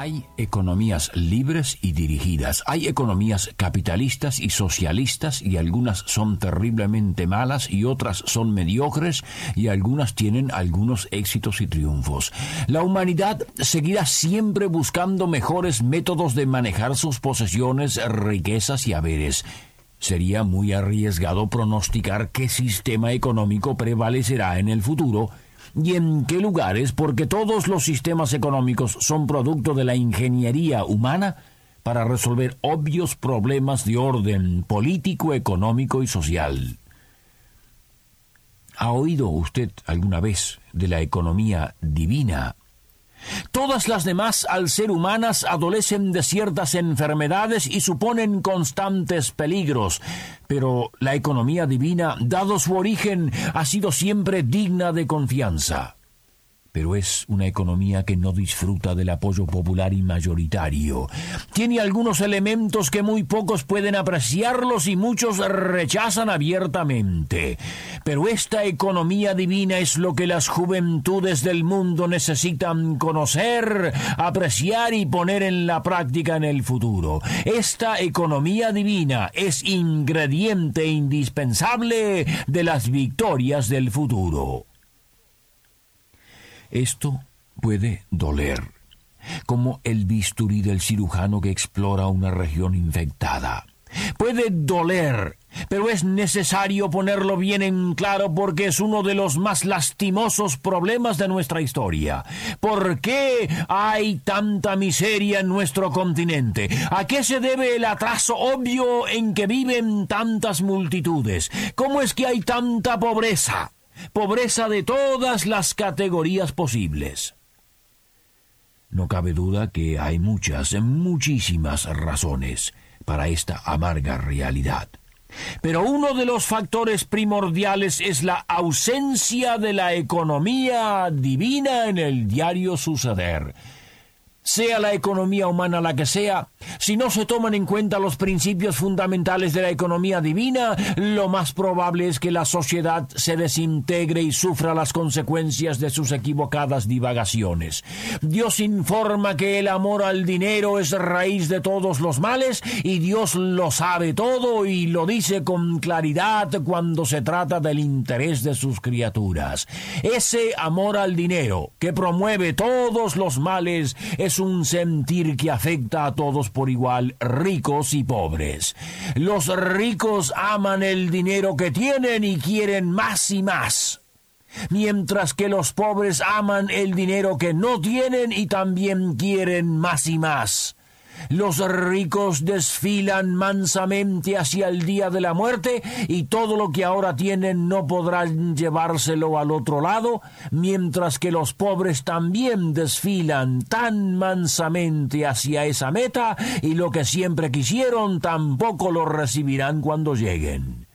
Hay economías libres y dirigidas, hay economías capitalistas y socialistas y algunas son terriblemente malas y otras son mediocres y algunas tienen algunos éxitos y triunfos. La humanidad seguirá siempre buscando mejores métodos de manejar sus posesiones, riquezas y haberes. Sería muy arriesgado pronosticar qué sistema económico prevalecerá en el futuro, y en qué lugares, porque todos los sistemas económicos son producto de la ingeniería humana para resolver obvios problemas de orden político, económico y social. ¿Ha oído usted alguna vez de la economía divina? Todas las demás al ser humanas adolecen de ciertas enfermedades y suponen constantes peligros, pero la economía divina, dado su origen, ha sido siempre digna de confianza pero es una economía que no disfruta del apoyo popular y mayoritario. Tiene algunos elementos que muy pocos pueden apreciarlos y muchos rechazan abiertamente. Pero esta economía divina es lo que las juventudes del mundo necesitan conocer, apreciar y poner en la práctica en el futuro. Esta economía divina es ingrediente indispensable de las victorias del futuro. Esto puede doler, como el bisturí del cirujano que explora una región infectada. Puede doler, pero es necesario ponerlo bien en claro porque es uno de los más lastimosos problemas de nuestra historia. ¿Por qué hay tanta miseria en nuestro continente? ¿A qué se debe el atraso obvio en que viven tantas multitudes? ¿Cómo es que hay tanta pobreza? Pobreza de todas las categorías posibles. No cabe duda que hay muchas, muchísimas razones para esta amarga realidad. Pero uno de los factores primordiales es la ausencia de la economía divina en el diario suceder sea la economía humana la que sea, si no se toman en cuenta los principios fundamentales de la economía divina, lo más probable es que la sociedad se desintegre y sufra las consecuencias de sus equivocadas divagaciones. Dios informa que el amor al dinero es raíz de todos los males y Dios lo sabe todo y lo dice con claridad cuando se trata del interés de sus criaturas. Ese amor al dinero que promueve todos los males es un sentir que afecta a todos por igual, ricos y pobres. Los ricos aman el dinero que tienen y quieren más y más mientras que los pobres aman el dinero que no tienen y también quieren más y más. Los ricos desfilan mansamente hacia el día de la muerte y todo lo que ahora tienen no podrán llevárselo al otro lado, mientras que los pobres también desfilan tan mansamente hacia esa meta y lo que siempre quisieron tampoco lo recibirán cuando lleguen.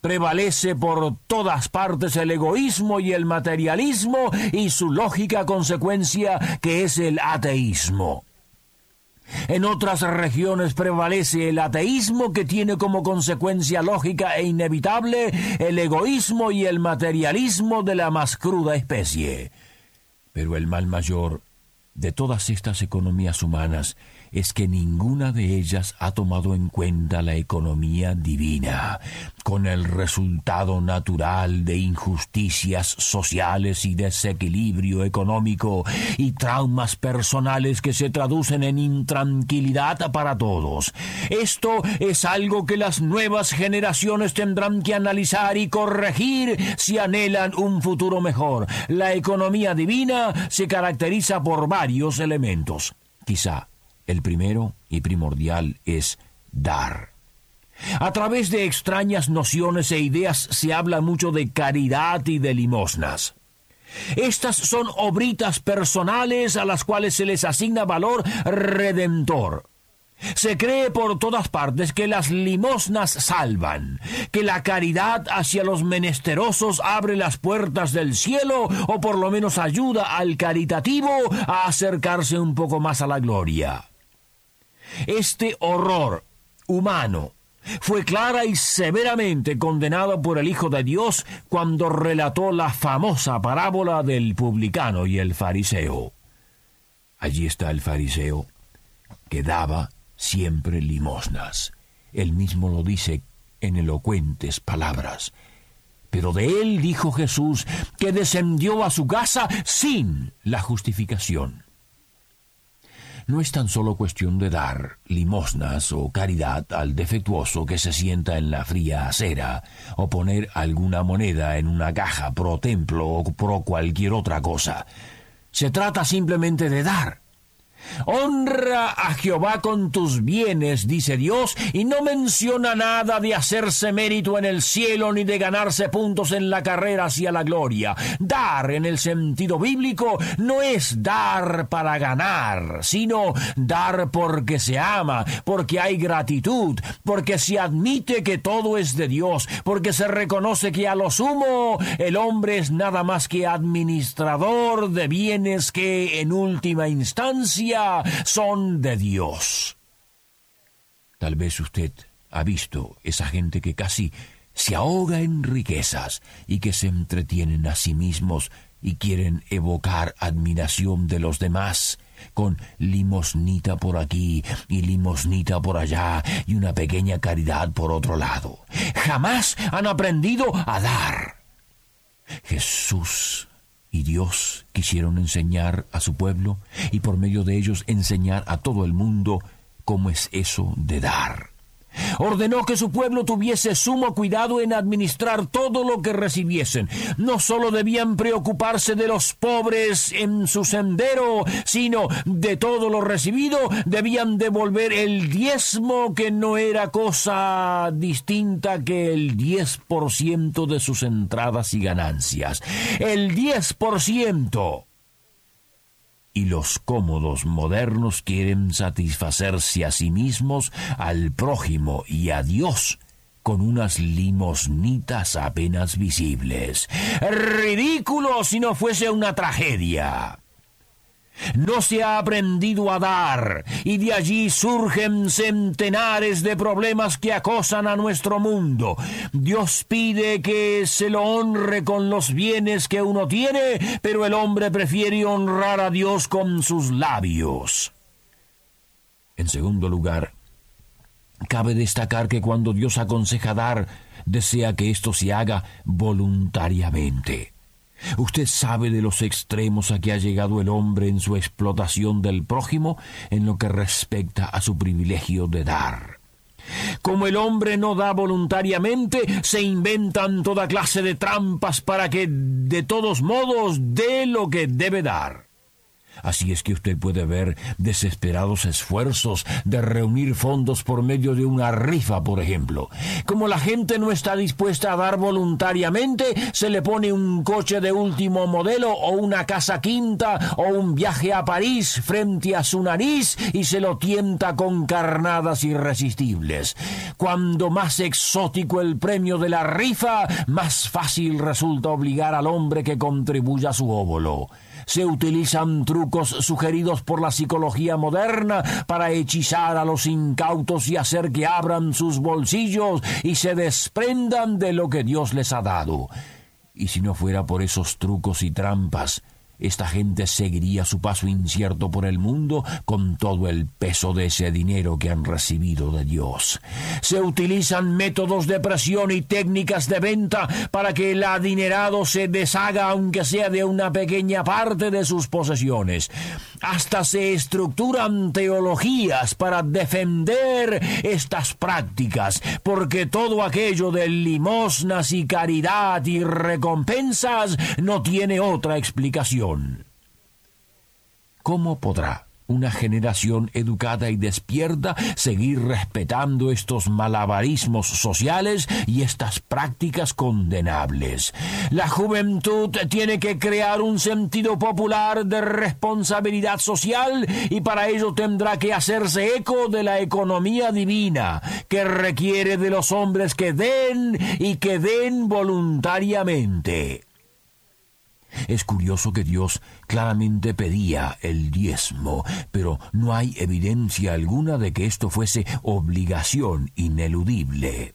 Prevalece por todas partes el egoísmo y el materialismo y su lógica consecuencia que es el ateísmo. En otras regiones prevalece el ateísmo que tiene como consecuencia lógica e inevitable el egoísmo y el materialismo de la más cruda especie. Pero el mal mayor de todas estas economías humanas es que ninguna de ellas ha tomado en cuenta la economía divina, con el resultado natural de injusticias sociales y desequilibrio económico y traumas personales que se traducen en intranquilidad para todos. Esto es algo que las nuevas generaciones tendrán que analizar y corregir si anhelan un futuro mejor. La economía divina se caracteriza por varios elementos. Quizá el primero y primordial es dar. A través de extrañas nociones e ideas se habla mucho de caridad y de limosnas. Estas son obritas personales a las cuales se les asigna valor redentor. Se cree por todas partes que las limosnas salvan, que la caridad hacia los menesterosos abre las puertas del cielo o por lo menos ayuda al caritativo a acercarse un poco más a la gloria. Este horror humano fue clara y severamente condenado por el Hijo de Dios cuando relató la famosa parábola del publicano y el fariseo. Allí está el fariseo que daba siempre limosnas. Él mismo lo dice en elocuentes palabras. Pero de él dijo Jesús que descendió a su casa sin la justificación. No es tan solo cuestión de dar limosnas o caridad al defectuoso que se sienta en la fría acera, o poner alguna moneda en una caja pro templo o pro cualquier otra cosa. Se trata simplemente de dar, Honra a Jehová con tus bienes, dice Dios, y no menciona nada de hacerse mérito en el cielo ni de ganarse puntos en la carrera hacia la gloria. Dar en el sentido bíblico no es dar para ganar, sino dar porque se ama, porque hay gratitud, porque se admite que todo es de Dios, porque se reconoce que a lo sumo el hombre es nada más que administrador de bienes que en última instancia son de Dios. Tal vez usted ha visto esa gente que casi se ahoga en riquezas y que se entretienen a sí mismos y quieren evocar admiración de los demás con limosnita por aquí y limosnita por allá y una pequeña caridad por otro lado. Jamás han aprendido a dar. Jesús y Dios quisieron enseñar a su pueblo y por medio de ellos enseñar a todo el mundo cómo es eso de dar. Ordenó que su pueblo tuviese sumo cuidado en administrar todo lo que recibiesen. No sólo debían preocuparse de los pobres en su sendero, sino de todo lo recibido debían devolver el diezmo que no era cosa distinta que el diez por ciento de sus entradas y ganancias. El diez por ciento y los cómodos modernos quieren satisfacerse a sí mismos, al prójimo y a Dios con unas limosnitas apenas visibles. Ridículo si no fuese una tragedia. No se ha aprendido a dar, y de allí surgen centenares de problemas que acosan a nuestro mundo. Dios pide que se lo honre con los bienes que uno tiene, pero el hombre prefiere honrar a Dios con sus labios. En segundo lugar, cabe destacar que cuando Dios aconseja dar, desea que esto se haga voluntariamente. Usted sabe de los extremos a que ha llegado el hombre en su explotación del prójimo en lo que respecta a su privilegio de dar. Como el hombre no da voluntariamente, se inventan toda clase de trampas para que de todos modos dé lo que debe dar. Así es que usted puede ver desesperados esfuerzos de reunir fondos por medio de una rifa, por ejemplo. Como la gente no está dispuesta a dar voluntariamente, se le pone un coche de último modelo o una casa quinta o un viaje a París frente a su nariz y se lo tienta con carnadas irresistibles. Cuando más exótico el premio de la rifa, más fácil resulta obligar al hombre que contribuya a su óvulo se utilizan trucos sugeridos por la psicología moderna para hechizar a los incautos y hacer que abran sus bolsillos y se desprendan de lo que Dios les ha dado. Y si no fuera por esos trucos y trampas, esta gente seguiría su paso incierto por el mundo con todo el peso de ese dinero que han recibido de Dios. Se utilizan métodos de presión y técnicas de venta para que el adinerado se deshaga aunque sea de una pequeña parte de sus posesiones. Hasta se estructuran teologías para defender estas prácticas, porque todo aquello de limosnas y caridad y recompensas no tiene otra explicación. ¿Cómo podrá una generación educada y despierta seguir respetando estos malabarismos sociales y estas prácticas condenables. La juventud tiene que crear un sentido popular de responsabilidad social y para ello tendrá que hacerse eco de la economía divina, que requiere de los hombres que den y que den voluntariamente. Es curioso que Dios claramente pedía el diezmo, pero no hay evidencia alguna de que esto fuese obligación ineludible.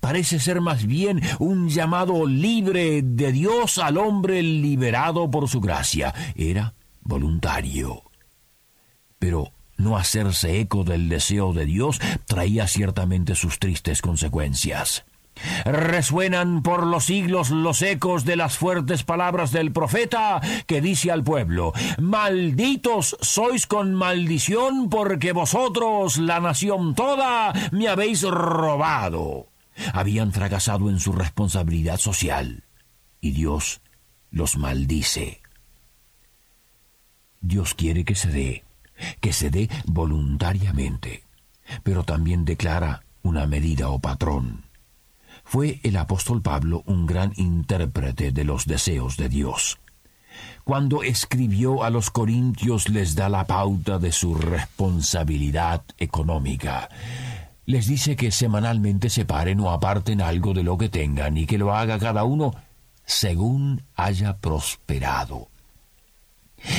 Parece ser más bien un llamado libre de Dios al hombre liberado por su gracia. Era voluntario. Pero no hacerse eco del deseo de Dios traía ciertamente sus tristes consecuencias. Resuenan por los siglos los ecos de las fuertes palabras del profeta que dice al pueblo, Malditos sois con maldición porque vosotros, la nación toda, me habéis robado. Habían fracasado en su responsabilidad social y Dios los maldice. Dios quiere que se dé, que se dé voluntariamente, pero también declara una medida o patrón fue el apóstol Pablo un gran intérprete de los deseos de Dios. Cuando escribió a los Corintios les da la pauta de su responsabilidad económica. Les dice que semanalmente separen o aparten algo de lo que tengan y que lo haga cada uno según haya prosperado.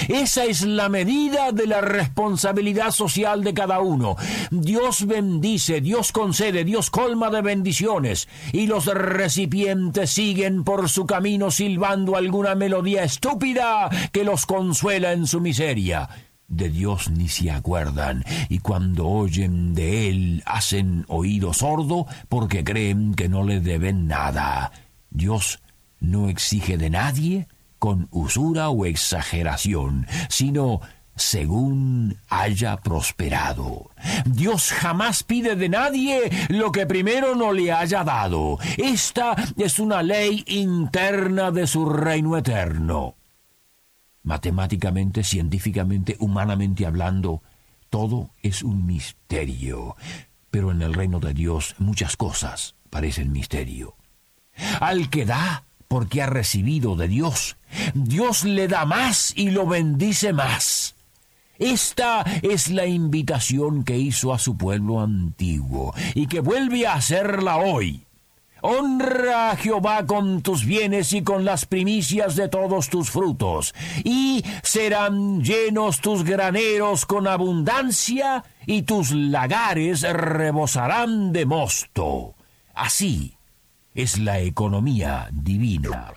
Esa es la medida de la responsabilidad social de cada uno. Dios bendice, Dios concede, Dios colma de bendiciones, y los recipientes siguen por su camino silbando alguna melodía estúpida que los consuela en su miseria. De Dios ni se acuerdan, y cuando oyen de Él hacen oído sordo porque creen que no le deben nada. Dios no exige de nadie con usura o exageración, sino según haya prosperado. Dios jamás pide de nadie lo que primero no le haya dado. Esta es una ley interna de su reino eterno. Matemáticamente, científicamente, humanamente hablando, todo es un misterio. Pero en el reino de Dios muchas cosas parecen misterio. Al que da, porque ha recibido de Dios, Dios le da más y lo bendice más. Esta es la invitación que hizo a su pueblo antiguo y que vuelve a hacerla hoy. Honra a Jehová con tus bienes y con las primicias de todos tus frutos, y serán llenos tus graneros con abundancia, y tus lagares rebosarán de mosto. Así es la economía divina.